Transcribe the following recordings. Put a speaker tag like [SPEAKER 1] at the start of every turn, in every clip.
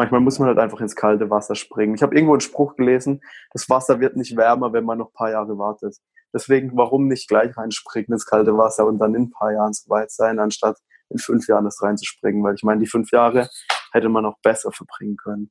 [SPEAKER 1] manchmal muss man halt einfach ins kalte Wasser springen. Ich habe irgendwo einen Spruch gelesen, das Wasser wird nicht wärmer, wenn man noch ein paar Jahre wartet. Deswegen, warum nicht gleich reinspringen ins kalte Wasser und dann in ein paar Jahren so weit sein, anstatt in fünf Jahren das reinzuspringen? Weil ich meine, die fünf Jahre hätte man auch besser verbringen können.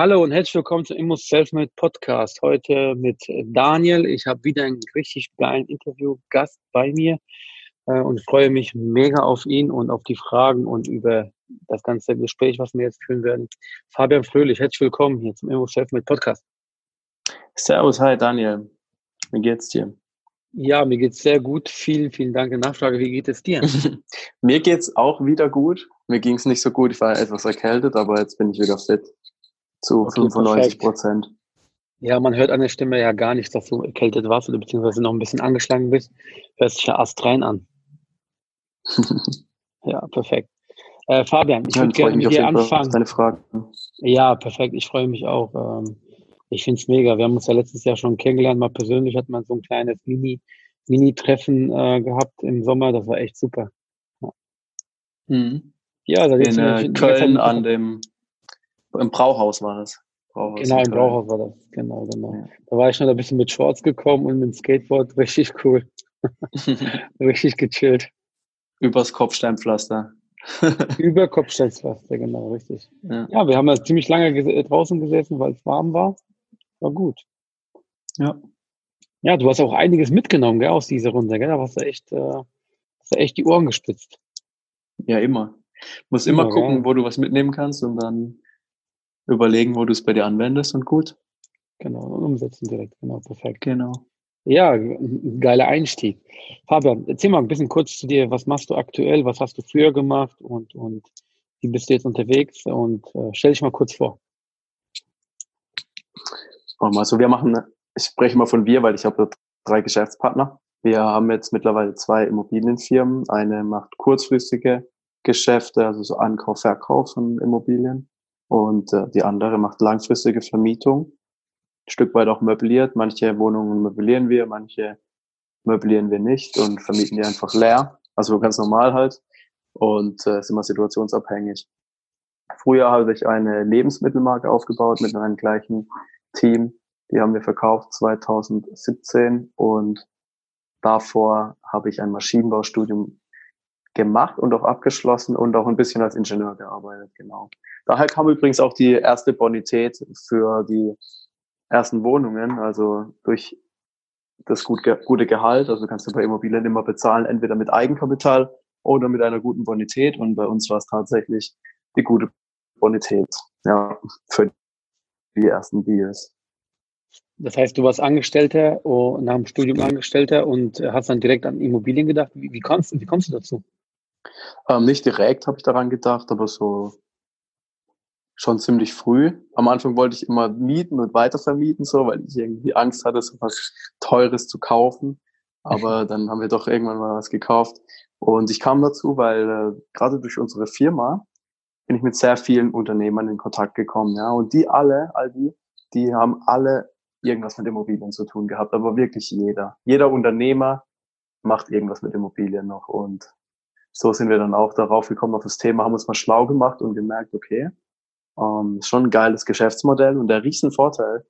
[SPEAKER 2] Hallo und herzlich willkommen zum Immo Selfmade Podcast. Heute mit Daniel. Ich habe wieder einen richtig geilen Interviewgast bei mir äh, und freue mich mega auf ihn und auf die Fragen und über das ganze Gespräch, was wir jetzt führen werden. Fabian Fröhlich, herzlich willkommen hier zum Immo Selfmade Podcast.
[SPEAKER 1] Servus, hi Daniel. Wie geht's dir?
[SPEAKER 2] Ja, mir geht's sehr gut. Vielen, vielen Dank. Nachfrage, wie geht es dir?
[SPEAKER 1] mir geht's auch wieder gut. Mir ging's nicht so gut. Ich war etwas erkältet, aber jetzt bin ich wieder fit zu okay, 95 Prozent.
[SPEAKER 2] Ja, man hört an der Stimme ja gar nicht, dass du erkältet warst oder beziehungsweise noch ein bisschen angeschlagen bist. Hört sich ja astrein an. ja, perfekt. Äh, Fabian, ich würde gerne mit dir anfangen.
[SPEAKER 1] Deine Fragen.
[SPEAKER 2] Ja, perfekt. Ich freue mich auch. Ähm, ich finde es mega. Wir haben uns ja letztes Jahr schon kennengelernt, mal persönlich hat man so ein kleines Mini, Mini-Treffen äh, gehabt im Sommer. Das war echt super.
[SPEAKER 1] Ja, mhm. ja da in äh, Köln an dem im Brauhaus war das.
[SPEAKER 2] Brauhaus genau, im Brauhaus war das. Genau, genau. Ja. Da war ich schon ein bisschen mit Shorts gekommen und mit dem Skateboard. Richtig cool. richtig gechillt.
[SPEAKER 1] Übers Kopfsteinpflaster.
[SPEAKER 2] Über Kopfsteinpflaster, genau, richtig. Ja. ja, wir haben ja ziemlich lange ges draußen gesessen, weil es warm war. War gut. Ja. Ja, du hast auch einiges mitgenommen, gell, aus dieser Runde, gell? Da hast du echt, äh, hast du echt die Ohren gespitzt.
[SPEAKER 1] Ja, immer. Muss immer, immer gucken, ja. wo du was mitnehmen kannst und dann überlegen, wo du es bei dir anwendest und gut.
[SPEAKER 2] Genau, und umsetzen direkt, genau, perfekt.
[SPEAKER 1] Genau.
[SPEAKER 2] Ja, geiler Einstieg. Fabian, erzähl mal ein bisschen kurz zu dir, was machst du aktuell, was hast du früher gemacht und, und wie bist du jetzt unterwegs und äh, stell dich mal kurz vor.
[SPEAKER 1] Also wir machen, ich spreche mal von wir, weil ich habe drei Geschäftspartner. Wir haben jetzt mittlerweile zwei Immobilienfirmen. Eine macht kurzfristige Geschäfte, also so Ankauf, Verkauf von Immobilien. Und äh, die andere macht langfristige Vermietung, ein Stück weit auch möbliert. Manche Wohnungen möblieren wir, manche möblieren wir nicht und vermieten die einfach leer. Also ganz normal halt. Und äh, ist immer situationsabhängig. Früher habe ich eine Lebensmittelmarke aufgebaut mit einem gleichen Team. Die haben wir verkauft 2017 und davor habe ich ein Maschinenbaustudium gemacht und auch abgeschlossen und auch ein bisschen als Ingenieur gearbeitet, genau. Daher kam übrigens auch die erste Bonität für die ersten Wohnungen, also durch das gut, gute Gehalt. Also kannst du bei Immobilien immer bezahlen, entweder mit Eigenkapital oder mit einer guten Bonität. Und bei uns war es tatsächlich die gute Bonität, ja, für die ersten Deals.
[SPEAKER 2] Das heißt, du warst Angestellter, oh, nach dem Studium Angestellter und hast dann direkt an Immobilien gedacht. Wie, wie, kommst, wie kommst du dazu?
[SPEAKER 1] Ähm, nicht direkt habe ich daran gedacht, aber so schon ziemlich früh. Am Anfang wollte ich immer mieten und weitervermieten, so, weil ich irgendwie Angst hatte, so was Teures zu kaufen. Aber dann haben wir doch irgendwann mal was gekauft. Und ich kam dazu, weil äh, gerade durch unsere Firma bin ich mit sehr vielen Unternehmern in Kontakt gekommen. Ja, und die alle, all die, die haben alle irgendwas mit Immobilien zu tun gehabt, aber wirklich jeder. Jeder Unternehmer macht irgendwas mit Immobilien noch. Und so sind wir dann auch darauf gekommen auf das Thema, haben uns mal schlau gemacht und gemerkt, okay, ähm, schon ein geiles Geschäftsmodell und der Riesenvorteil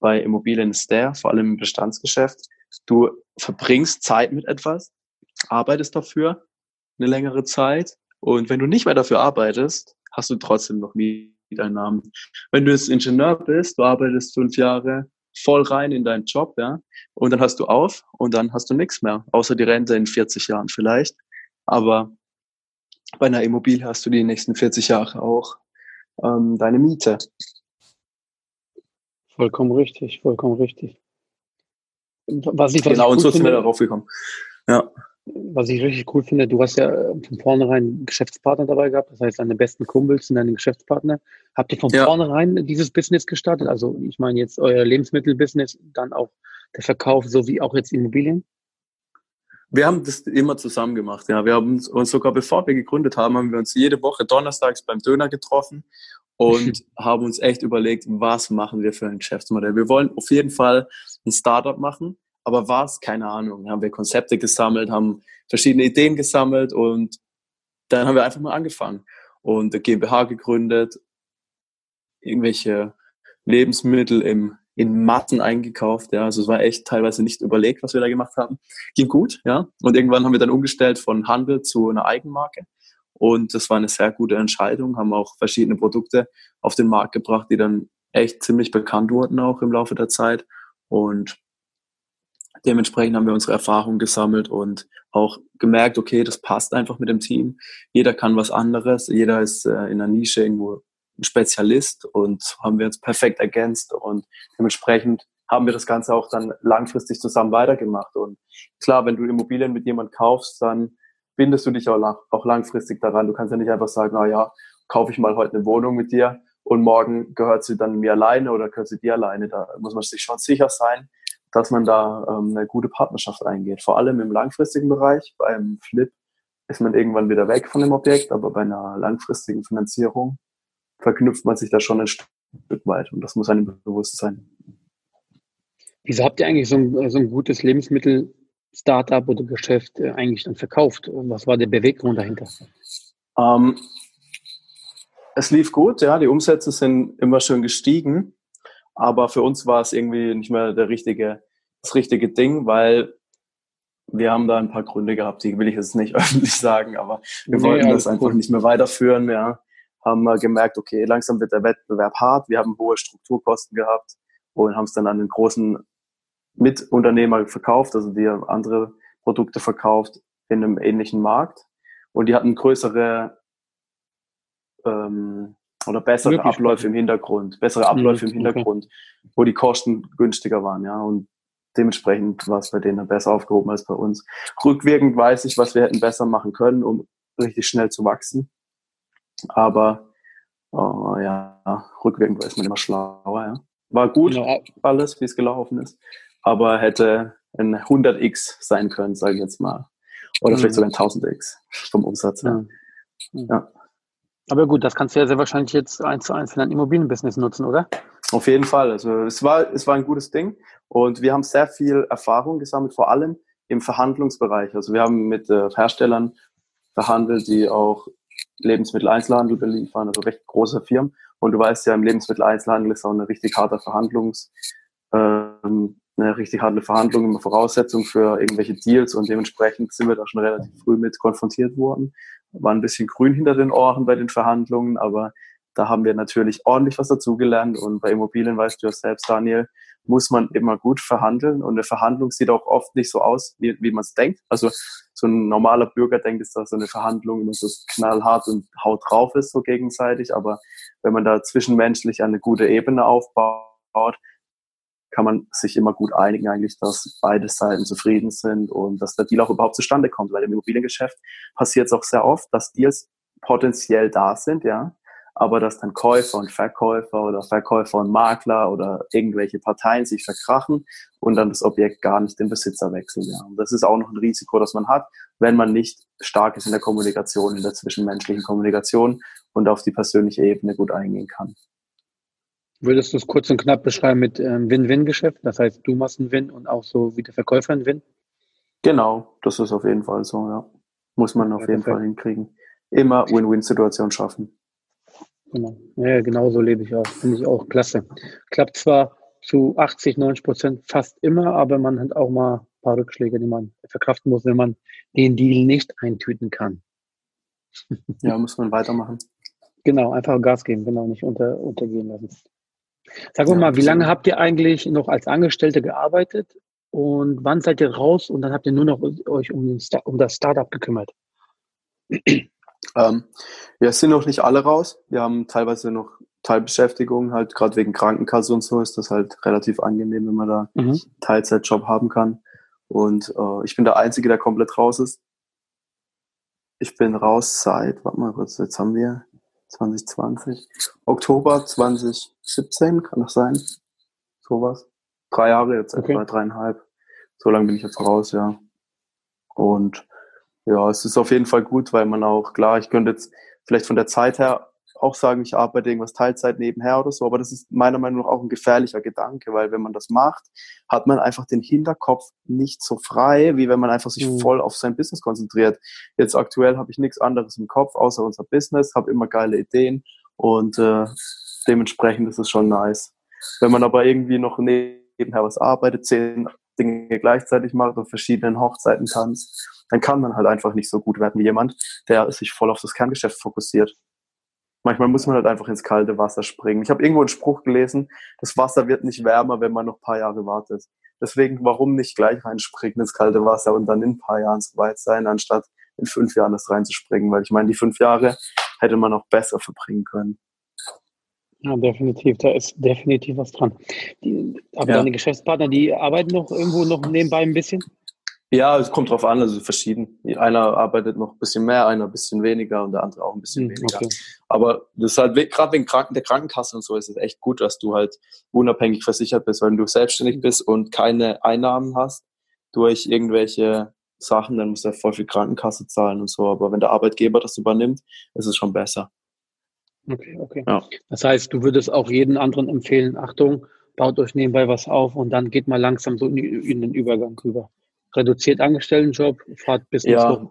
[SPEAKER 1] bei Immobilien ist der, vor allem im Bestandsgeschäft, du verbringst Zeit mit etwas, arbeitest dafür eine längere Zeit und wenn du nicht mehr dafür arbeitest, hast du trotzdem noch Mieteinnahmen. Wenn du jetzt Ingenieur bist, du arbeitest fünf Jahre voll rein in deinen Job, ja, und dann hast du auf und dann hast du nichts mehr, außer die Rente in 40 Jahren vielleicht. Aber bei einer Immobilie hast du die nächsten 40 Jahre auch ähm, deine Miete.
[SPEAKER 2] Vollkommen richtig, vollkommen richtig.
[SPEAKER 1] Was ich, was genau, ich und so sind wir darauf gekommen. Ja.
[SPEAKER 2] was ich richtig cool finde, du hast ja von vornherein Geschäftspartner dabei gehabt, das heißt, deine besten Kumpels sind deine Geschäftspartner. Habt ihr von ja. vornherein dieses Business gestartet? Also ich meine jetzt euer Lebensmittelbusiness, dann auch der Verkauf sowie auch jetzt Immobilien?
[SPEAKER 1] Wir haben das immer zusammen gemacht, ja. Wir haben uns sogar bevor wir gegründet haben, haben wir uns jede Woche donnerstags beim Döner getroffen und haben uns echt überlegt, was machen wir für ein Geschäftsmodell. Wir wollen auf jeden Fall ein Startup machen, aber was? Keine Ahnung. Haben wir Konzepte gesammelt, haben verschiedene Ideen gesammelt und dann haben wir einfach mal angefangen und eine GmbH gegründet, irgendwelche Lebensmittel im in Matten eingekauft. Ja, also es war echt teilweise nicht überlegt, was wir da gemacht haben. Ging gut, ja. Und irgendwann haben wir dann umgestellt von Handel zu einer Eigenmarke. Und das war eine sehr gute Entscheidung, haben auch verschiedene Produkte auf den Markt gebracht, die dann echt ziemlich bekannt wurden auch im Laufe der Zeit. Und dementsprechend haben wir unsere Erfahrungen gesammelt und auch gemerkt, okay, das passt einfach mit dem Team. Jeder kann was anderes, jeder ist äh, in einer Nische irgendwo Spezialist und haben wir uns perfekt ergänzt und dementsprechend haben wir das Ganze auch dann langfristig zusammen weitergemacht. Und klar, wenn du Immobilien mit jemand kaufst, dann bindest du dich auch, lang, auch langfristig daran. Du kannst ja nicht einfach sagen, na ja, kaufe ich mal heute eine Wohnung mit dir und morgen gehört sie dann mir alleine oder gehört sie dir alleine. Da muss man sich schon sicher sein, dass man da ähm, eine gute Partnerschaft eingeht. Vor allem im langfristigen Bereich. Beim Flip ist man irgendwann wieder weg von dem Objekt, aber bei einer langfristigen Finanzierung verknüpft man sich da schon ein Stück weit und das muss einem bewusst sein.
[SPEAKER 2] Wieso habt ihr eigentlich so ein, so ein gutes Lebensmittel-Startup oder Geschäft äh, eigentlich dann verkauft? Was war der Beweggrund dahinter?
[SPEAKER 1] Ähm, es lief gut, ja, die Umsätze sind immer schön gestiegen, aber für uns war es irgendwie nicht mehr der richtige, das richtige Ding, weil wir haben da ein paar Gründe gehabt, die will ich jetzt nicht öffentlich sagen, aber wir nee, wollten das einfach gut. nicht mehr weiterführen, ja haben wir gemerkt, okay, langsam wird der Wettbewerb hart, wir haben hohe Strukturkosten gehabt und haben es dann an den großen Mitunternehmer verkauft, also die haben andere Produkte verkauft in einem ähnlichen Markt und die hatten größere ähm, oder bessere Wirklich? Abläufe im Hintergrund, bessere Abläufe mhm, im Hintergrund, okay. wo die Kosten günstiger waren, ja, und dementsprechend war es bei denen besser aufgehoben als bei uns. Rückwirkend weiß ich, was wir hätten besser machen können, um richtig schnell zu wachsen. Aber oh, ja, rückwirkend ist man immer schlauer. Ja. War gut genau. alles, wie es gelaufen ist, aber hätte ein 100x sein können, sage ich jetzt mal. Oder mhm. vielleicht sogar ein 1000x vom Umsatz. Ja.
[SPEAKER 2] Mhm. ja. Aber gut, das kannst du ja sehr wahrscheinlich jetzt eins zu eins für dein Immobilienbusiness nutzen, oder?
[SPEAKER 1] Auf jeden Fall. Also es war, es war ein gutes Ding und wir haben sehr viel Erfahrung gesammelt, vor allem im Verhandlungsbereich. Also wir haben mit äh, Herstellern verhandelt, die auch Lebensmitteleinzelhandel beliefern, also recht große Firmen. Und du weißt ja, im Lebensmitteleinzelhandel ist auch eine richtig harte Verhandlungs, ähm, eine richtig harte Verhandlung immer Voraussetzung für irgendwelche Deals und dementsprechend sind wir da schon relativ früh mit konfrontiert worden. War ein bisschen grün hinter den Ohren bei den Verhandlungen, aber da haben wir natürlich ordentlich was dazugelernt und bei Immobilien weißt du ja selbst, Daniel, muss man immer gut verhandeln und eine Verhandlung sieht auch oft nicht so aus, wie, wie man es denkt. Also so ein normaler Bürger denkt, dass da so eine Verhandlung immer so knallhart und haut drauf ist, so gegenseitig. Aber wenn man da zwischenmenschlich eine gute Ebene aufbaut, kann man sich immer gut einigen eigentlich, dass beide Seiten zufrieden sind und dass der Deal auch überhaupt zustande kommt. Weil im Immobiliengeschäft passiert es auch sehr oft, dass Deals potenziell da sind, ja, aber dass dann Käufer und Verkäufer oder Verkäufer und Makler oder irgendwelche Parteien sich verkrachen und dann das Objekt gar nicht den Besitzer wechseln. Ja. Und das ist auch noch ein Risiko, das man hat, wenn man nicht stark ist in der Kommunikation, in der zwischenmenschlichen Kommunikation und auf die persönliche Ebene gut eingehen kann.
[SPEAKER 2] Würdest du es kurz und knapp beschreiben mit ähm, Win-Win-Geschäft? Das heißt, du machst einen Win und auch so wie der Verkäufer einen Win?
[SPEAKER 1] Genau, das ist auf jeden Fall so, ja. Muss man auf ja, jeden Fall hinkriegen. Immer Win-Win-Situation schaffen.
[SPEAKER 2] Genau. Ja, genau so lebe ich auch. Finde ich auch klasse. Klappt zwar zu 80, 90 Prozent fast immer, aber man hat auch mal ein paar Rückschläge, die man verkraften muss, wenn man den Deal nicht eintüten kann.
[SPEAKER 1] Ja, muss man weitermachen.
[SPEAKER 2] Genau, einfach Gas geben, genau, nicht unter, untergehen lassen. Sag ja, mal, wie lange habt ihr eigentlich noch als Angestellte gearbeitet und wann seid ihr raus und dann habt ihr nur noch euch um, um das Startup gekümmert?
[SPEAKER 1] Ähm, wir sind noch nicht alle raus. Wir haben teilweise noch Teilbeschäftigung, halt gerade wegen Krankenkasse und so ist das halt relativ angenehm, wenn man da mhm. Teilzeitjob haben kann. Und äh, ich bin der Einzige, der komplett raus ist. Ich bin raus seit, warte mal kurz, jetzt haben wir 2020, Oktober 2017, kann das sein? Sowas. Drei Jahre jetzt, okay. etwa dreieinhalb. So lange bin ich jetzt raus, ja. Und ja, es ist auf jeden Fall gut, weil man auch, klar, ich könnte jetzt vielleicht von der Zeit her auch sagen, ich arbeite irgendwas Teilzeit nebenher oder so, aber das ist meiner Meinung nach auch ein gefährlicher Gedanke, weil wenn man das macht, hat man einfach den Hinterkopf nicht so frei, wie wenn man einfach sich mhm. voll auf sein Business konzentriert. Jetzt aktuell habe ich nichts anderes im Kopf, außer unser Business, habe immer geile Ideen und äh, dementsprechend ist es schon nice. Wenn man aber irgendwie noch nebenher was arbeitet, zehn Dinge gleichzeitig macht, auf verschiedenen Hochzeiten tanzt, dann kann man halt einfach nicht so gut werden wie jemand, der sich voll auf das Kerngeschäft fokussiert. Manchmal muss man halt einfach ins kalte Wasser springen. Ich habe irgendwo einen Spruch gelesen, das Wasser wird nicht wärmer, wenn man noch ein paar Jahre wartet. Deswegen, warum nicht gleich reinspringen ins kalte Wasser und dann in ein paar Jahren so weit sein, anstatt in fünf Jahren das reinzuspringen? Weil ich meine, die fünf Jahre hätte man auch besser verbringen können.
[SPEAKER 2] Ja, definitiv. Da ist definitiv was dran. Die, aber ja. deine Geschäftspartner, die arbeiten noch irgendwo noch nebenbei ein bisschen?
[SPEAKER 1] Ja, es kommt drauf an, also verschieden. Einer arbeitet noch ein bisschen mehr, einer ein bisschen weniger und der andere auch ein bisschen hm, weniger. Okay. Aber das ist halt, gerade wegen Kranken, der Krankenkasse und so, ist es echt gut, dass du halt unabhängig versichert bist, wenn du selbstständig hm. bist und keine Einnahmen hast durch irgendwelche Sachen, dann musst du ja voll viel Krankenkasse zahlen und so. Aber wenn der Arbeitgeber das übernimmt, ist es schon besser.
[SPEAKER 2] Okay, okay. Ja. Das heißt, du würdest auch jeden anderen empfehlen, Achtung, baut euch nebenbei was auf und dann geht mal langsam so in, in den Übergang rüber reduziert Angestelltenjob, fahrt Business ja. hoch.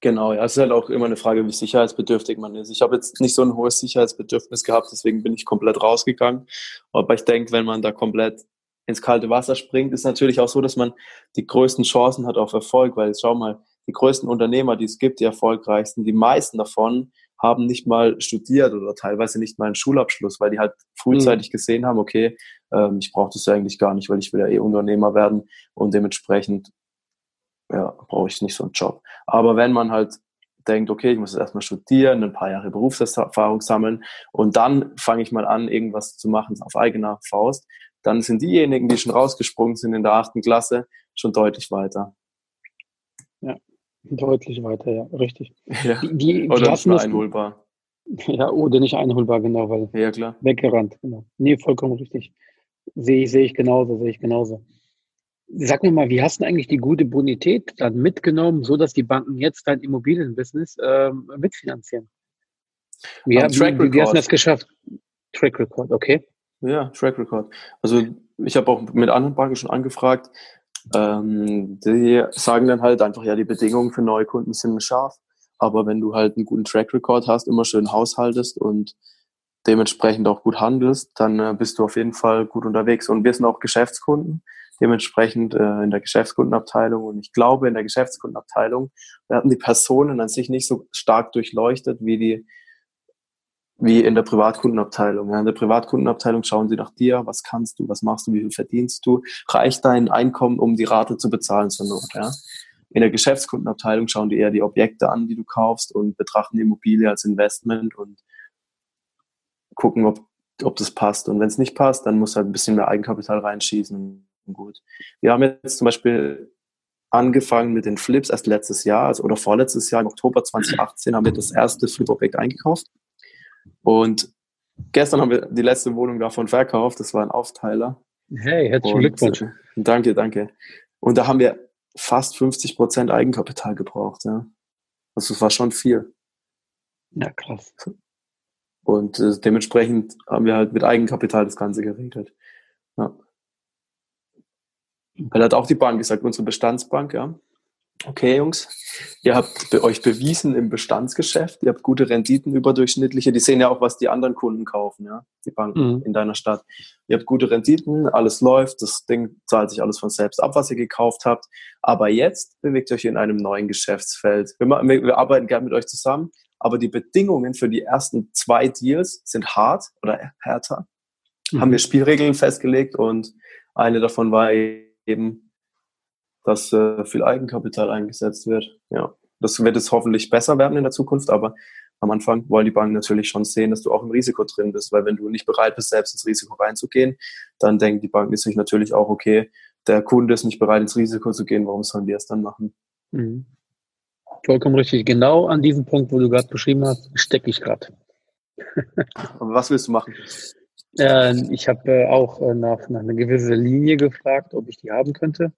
[SPEAKER 1] Genau, ja, es ist halt auch immer eine Frage, wie sicherheitsbedürftig man ist. Ich habe jetzt nicht so ein hohes Sicherheitsbedürfnis gehabt, deswegen bin ich komplett rausgegangen. Aber ich denke, wenn man da komplett ins kalte Wasser springt, ist natürlich auch so, dass man die größten Chancen hat auf Erfolg, weil schau mal, die größten Unternehmer, die es gibt, die erfolgreichsten, die meisten davon haben nicht mal studiert oder teilweise nicht mal einen Schulabschluss, weil die halt frühzeitig mhm. gesehen haben, okay, ähm, ich brauche das ja eigentlich gar nicht, weil ich will ja eh Unternehmer werden und dementsprechend ja, brauche ich nicht so einen Job. Aber wenn man halt denkt, okay, ich muss jetzt erstmal studieren, ein paar Jahre Berufserfahrung sammeln und dann fange ich mal an, irgendwas zu machen auf eigener Faust, dann sind diejenigen, die schon rausgesprungen sind in der achten Klasse, schon deutlich weiter.
[SPEAKER 2] Ja, Deutlich weiter, ja, richtig.
[SPEAKER 1] Ja. Die, die, oder nicht mehr einholbar.
[SPEAKER 2] Ja, oder nicht einholbar, genau, weil
[SPEAKER 1] ja, klar.
[SPEAKER 2] weggerannt, genau. Nee, vollkommen richtig. Sehe ich, sehe ich genauso, sehe ich genauso. Sag mir mal, wie hast du eigentlich die gute Bonität dann mitgenommen, so dass die Banken jetzt dein Immobilienbusiness ähm, mitfinanzieren? Wie, wie, wie, wie hast du das geschafft? Track Record, okay.
[SPEAKER 1] Ja, Track Record. Also ich habe auch mit anderen Banken schon angefragt, ähm, die sagen dann halt einfach, ja, die Bedingungen für neue Kunden sind scharf. Aber wenn du halt einen guten Track Record hast, immer schön haushaltest und dementsprechend auch gut handelst, dann äh, bist du auf jeden Fall gut unterwegs. Und wir sind auch Geschäftskunden, dementsprechend äh, in der Geschäftskundenabteilung. Und ich glaube, in der Geschäftskundenabteilung werden die Personen an sich nicht so stark durchleuchtet wie die wie in der Privatkundenabteilung. Ja, in der Privatkundenabteilung schauen sie nach dir, was kannst du, was machst du, wie viel verdienst du, reicht dein Einkommen, um die Rate zu bezahlen zur Not. Ja. In der Geschäftskundenabteilung schauen die eher die Objekte an, die du kaufst und betrachten die Immobilie als Investment und gucken, ob, ob das passt. Und wenn es nicht passt, dann muss halt ein bisschen mehr Eigenkapital reinschießen. Gut. Wir haben jetzt zum Beispiel angefangen mit den Flips erst letztes Jahr, also oder vorletztes Jahr, im Oktober 2018, haben wir das erste Flip-Objekt eingekauft. Und gestern haben wir die letzte Wohnung davon verkauft. Das war ein Aufteiler.
[SPEAKER 2] Hey, herzlichen Glückwunsch. Äh,
[SPEAKER 1] danke, danke. Und da haben wir fast 50 Prozent Eigenkapital gebraucht. Ja. Also es war schon viel.
[SPEAKER 2] Ja, krass.
[SPEAKER 1] Und äh, dementsprechend haben wir halt mit Eigenkapital das Ganze geregelt. Ja. Weil hat auch die Bank gesagt, unsere Bestandsbank, ja, okay, Jungs, ihr habt euch bewiesen im Bestandsgeschäft, ihr habt gute Renditen überdurchschnittliche, die sehen ja auch, was die anderen Kunden kaufen, ja, die Banken mhm. in deiner Stadt. Ihr habt gute Renditen, alles läuft, das Ding zahlt sich alles von selbst ab, was ihr gekauft habt. Aber jetzt bewegt euch in einem neuen Geschäftsfeld. Wir, wir arbeiten gerne mit euch zusammen, aber die Bedingungen für die ersten zwei Deals sind hart oder härter. Mhm. Haben wir Spielregeln festgelegt und eine davon war eben, dass äh, viel Eigenkapital eingesetzt wird. Ja, das wird es hoffentlich besser werden in der Zukunft, aber am Anfang wollen die Banken natürlich schon sehen, dass du auch im Risiko drin bist, weil wenn du nicht bereit bist, selbst ins Risiko reinzugehen, dann denken die Banken sich natürlich auch, okay, der Kunde ist nicht bereit, ins Risiko zu gehen, warum sollen wir es dann machen? Mhm.
[SPEAKER 2] Vollkommen richtig. Genau an diesem Punkt, wo du gerade beschrieben hast, stecke ich gerade.
[SPEAKER 1] was willst du machen?
[SPEAKER 2] Äh, ich habe äh, auch äh, nach, nach einer gewissen Linie gefragt, ob ich die haben könnte.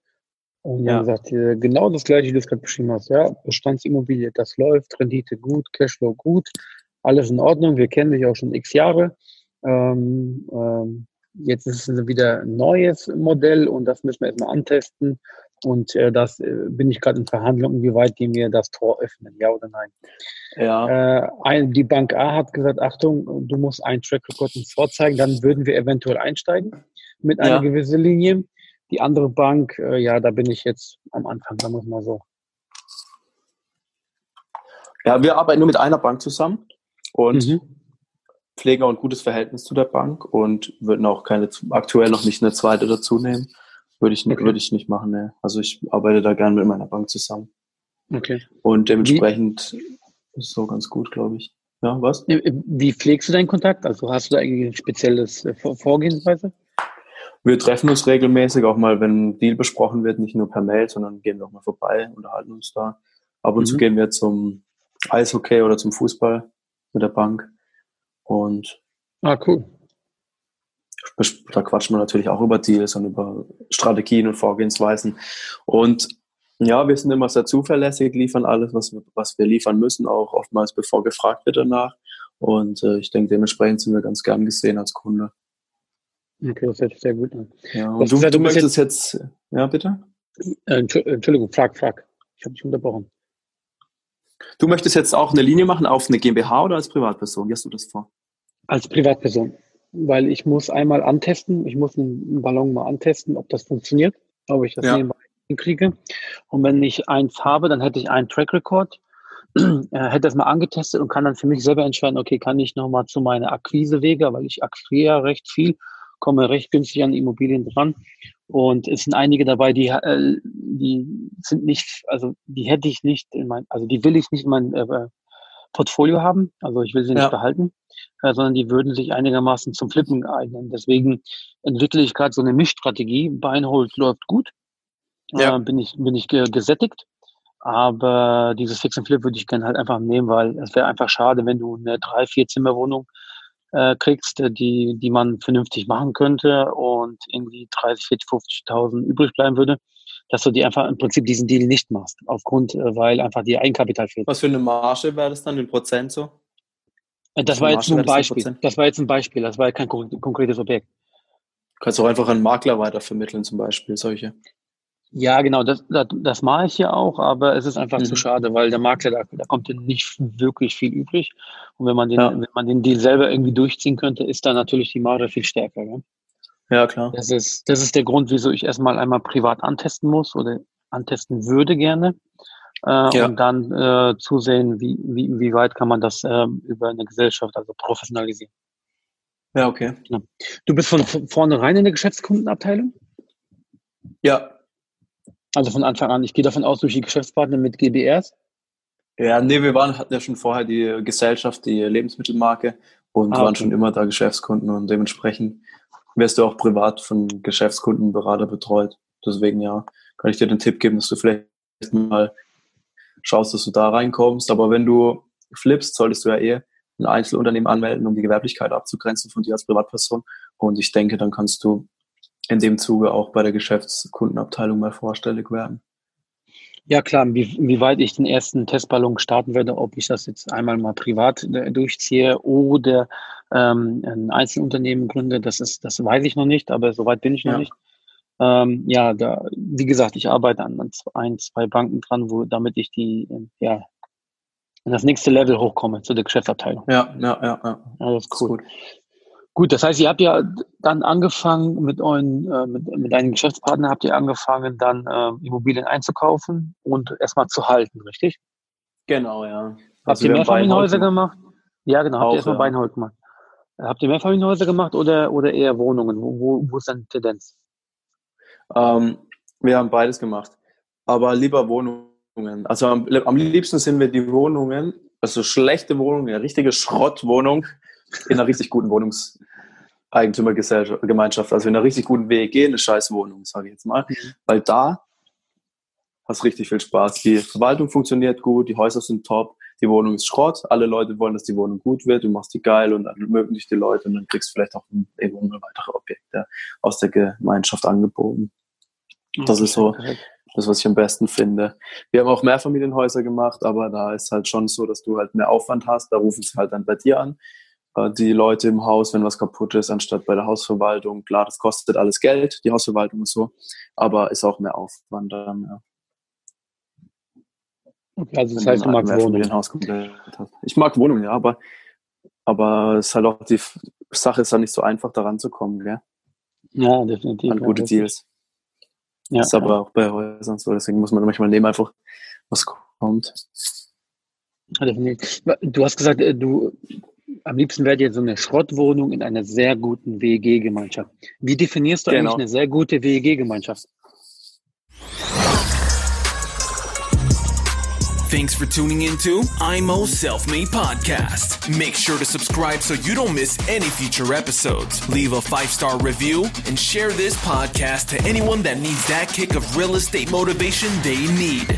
[SPEAKER 2] Und ja. dann sagt ihr genau das gleiche, wie du es gerade beschrieben hast. Ja, Bestandsimmobilie, das läuft, Rendite gut, Cashflow gut, alles in Ordnung. Wir kennen dich auch schon x Jahre. Ähm, ähm, jetzt ist es wieder ein neues Modell und das müssen wir erstmal antesten. Und äh, das äh, bin ich gerade in Verhandlungen, wie weit die mir das Tor öffnen, ja oder nein. Ja. Äh, ein, die Bank A hat gesagt, Achtung, du musst einen Track Record uns vorzeigen, dann würden wir eventuell einsteigen mit einer ja. gewissen Linie. Die andere Bank, äh, ja, da bin ich jetzt am Anfang, sagen wir es mal so.
[SPEAKER 1] Ja, wir arbeiten nur mit einer Bank zusammen und mhm. pflegen auch ein gutes Verhältnis zu der Bank und würden auch keine, aktuell noch nicht eine zweite dazu nehmen. Würde ich, okay. würde ich nicht machen, ne. Also ich arbeite da gerne mit meiner Bank zusammen. Okay. Und dementsprechend Wie? ist es so ganz gut, glaube ich. Ja, was?
[SPEAKER 2] Wie pflegst du deinen Kontakt? Also hast du da irgendwie ein spezielles äh, Vorgehensweise?
[SPEAKER 1] Wir treffen uns regelmäßig, auch mal, wenn ein Deal besprochen wird, nicht nur per Mail, sondern gehen wir auch mal vorbei, unterhalten uns da. Ab und mhm. zu gehen wir zum Eishockey oder zum Fußball mit der Bank. Und
[SPEAKER 2] ah, cool
[SPEAKER 1] da quatscht man natürlich auch über Deals und über Strategien und Vorgehensweisen. Und ja, wir sind immer sehr zuverlässig, liefern alles, was wir, was wir liefern müssen, auch oftmals bevor gefragt wird danach. Und äh, ich denke, dementsprechend sind wir ganz gern gesehen als Kunde.
[SPEAKER 2] Okay, das hört sich sehr gut an.
[SPEAKER 1] Ja, und du, du, du möchtest jetzt, jetzt, ja, bitte?
[SPEAKER 2] Äh, Entschuldigung, frag, frag. Ich habe dich unterbrochen.
[SPEAKER 1] Du möchtest jetzt auch eine Linie machen auf eine GmbH oder als Privatperson? Wie hast du das vor?
[SPEAKER 2] Als Privatperson weil ich muss einmal antesten, ich muss einen Ballon mal antesten, ob das funktioniert, ob ich das ja. nebenbei hinkriege. Und wenn ich eins habe, dann hätte ich einen Track Record, äh, hätte das mal angetestet und kann dann für mich selber entscheiden, okay, kann ich nochmal zu meiner Akquisewege, weil ich akquiriere recht viel, komme recht günstig an Immobilien dran. Und es sind einige dabei, die, äh, die sind nicht, also die hätte ich nicht in mein, also die will ich nicht in mein äh, Portfolio haben. Also ich will sie nicht ja. behalten äh, sondern die würden sich einigermaßen zum Flippen eignen. Deswegen entwickle ich gerade so eine Mischstrategie. Beinhold läuft gut, ja. äh, bin ich bin ich gesättigt. Aber dieses Fix and Flip würde ich gerne halt einfach nehmen, weil es wäre einfach schade, wenn du eine drei, vier Zimmerwohnung äh, kriegst, äh, die, die man vernünftig machen könnte und irgendwie 30, 40, 50.000 übrig bleiben würde, dass du die einfach im Prinzip diesen Deal nicht machst, aufgrund, äh, weil einfach die Eigenkapital fehlt.
[SPEAKER 1] Was für eine Marge wäre das dann in Prozent so?
[SPEAKER 2] Äh, das war jetzt nur ein Beispiel. Das war jetzt ein Beispiel. Das war kein konkretes Objekt.
[SPEAKER 1] Du kannst auch einfach einen Makler weitervermitteln, zum Beispiel, solche.
[SPEAKER 2] Ja, genau, das, das, das mache ich ja auch, aber es ist einfach mhm. zu schade, weil der Makler, da, da kommt nicht wirklich viel übrig. Und wenn man den, ja. wenn man den Deal selber irgendwie durchziehen könnte, ist da natürlich die Marge viel stärker. Ja,
[SPEAKER 1] ja klar.
[SPEAKER 2] Das ist, das ist der Grund, wieso ich erstmal einmal privat antesten muss oder antesten würde gerne äh, ja. und dann äh, zusehen, wie, wie, wie weit kann man das äh, über eine Gesellschaft, also professionalisieren.
[SPEAKER 1] Ja, okay. Ja.
[SPEAKER 2] Du bist von vornherein in der Geschäftskundenabteilung?
[SPEAKER 1] Ja.
[SPEAKER 2] Also von Anfang an. Ich gehe davon aus, durch die Geschäftspartner mit GBRs?
[SPEAKER 1] Ja, nee, wir waren, hatten ja schon vorher die Gesellschaft, die Lebensmittelmarke und ah, waren okay. schon immer da Geschäftskunden und dementsprechend wirst du auch privat von Geschäftskundenberater betreut. Deswegen ja, kann ich dir den Tipp geben, dass du vielleicht mal schaust, dass du da reinkommst. Aber wenn du flippst, solltest du ja eh ein Einzelunternehmen anmelden, um die Gewerblichkeit abzugrenzen von dir als Privatperson. Und ich denke, dann kannst du in dem Zuge auch bei der Geschäftskundenabteilung mal vorstellig werden.
[SPEAKER 2] Ja klar, wie, wie weit ich den ersten Testballon starten werde, ob ich das jetzt einmal mal privat äh, durchziehe oder ähm, ein Einzelunternehmen gründe, das ist, das weiß ich noch nicht, aber soweit bin ich noch ja. nicht. Ähm, ja, da, wie gesagt, ich arbeite an ein, zwei Banken dran, wo, damit ich die, ja, in das nächste Level hochkomme, zu der Geschäftsabteilung.
[SPEAKER 1] Ja, ja, ja, ja.
[SPEAKER 2] ja das ist cool. gut. Gut, das heißt, ihr habt ja dann angefangen mit euren, äh, mit, mit einem Geschäftspartner habt ihr angefangen, dann äh, Immobilien einzukaufen und erstmal zu halten, richtig?
[SPEAKER 1] Genau, ja.
[SPEAKER 2] Habt also ihr Mehrfamilienhäuser gemacht? Ja, genau. Habt ihr erstmal ja. Beinhold gemacht? Habt ihr Mehrfamilienhäuser gemacht oder, oder eher Wohnungen? Wo, wo, wo ist dann die Tendenz?
[SPEAKER 1] Ähm, wir haben beides gemacht, aber lieber Wohnungen. Also am, am liebsten sind wir die Wohnungen, also schlechte Wohnungen, eine richtige Schrottwohnung in einer richtig guten Wohnungs, Eigentümergemeinschaft, also in einer richtig guten WEG, eine scheiß Wohnung, sage ich jetzt mal. Mhm. Weil da hast richtig viel Spaß. Die Verwaltung funktioniert gut, die Häuser sind top, die Wohnung ist Schrott, alle Leute wollen, dass die Wohnung gut wird, du machst die geil und dann mögen dich die Leute und dann kriegst du vielleicht auch irgendwo weitere Objekte aus der Gemeinschaft angeboten. Das okay. ist so das, was ich am besten finde. Wir haben auch Mehrfamilienhäuser gemacht, aber da ist halt schon so, dass du halt mehr Aufwand hast. Da rufen sie halt dann bei dir an, die Leute im Haus, wenn was kaputt ist, anstatt bei der Hausverwaltung. Klar, das kostet alles Geld, die Hausverwaltung und so, aber ist auch mehr Aufwand dann, ja.
[SPEAKER 2] Also das heißt, du magst
[SPEAKER 1] Wohnungen. Ich mag Wohnungen, ja, aber, aber es ist halt auch die Sache ist halt nicht so einfach, da ranzukommen, gell?
[SPEAKER 2] Ja, definitiv.
[SPEAKER 1] An gute ja, Deals. Ja, ist aber ja. auch bei Häusern so, deswegen muss man manchmal nehmen, einfach was kommt.
[SPEAKER 2] Du hast gesagt, äh, du am liebsten wäre dir so eine Schrottwohnung in einer sehr guten WEG-Gemeinschaft. Wie definierst du genau. eigentlich eine sehr gute WEG-Gemeinschaft?
[SPEAKER 3] Thanks for tuning into IMO Self Made Podcast. Make sure to subscribe so you don't miss any future episodes. Leave a five star review and share this podcast to anyone that needs that kick of real estate motivation they need.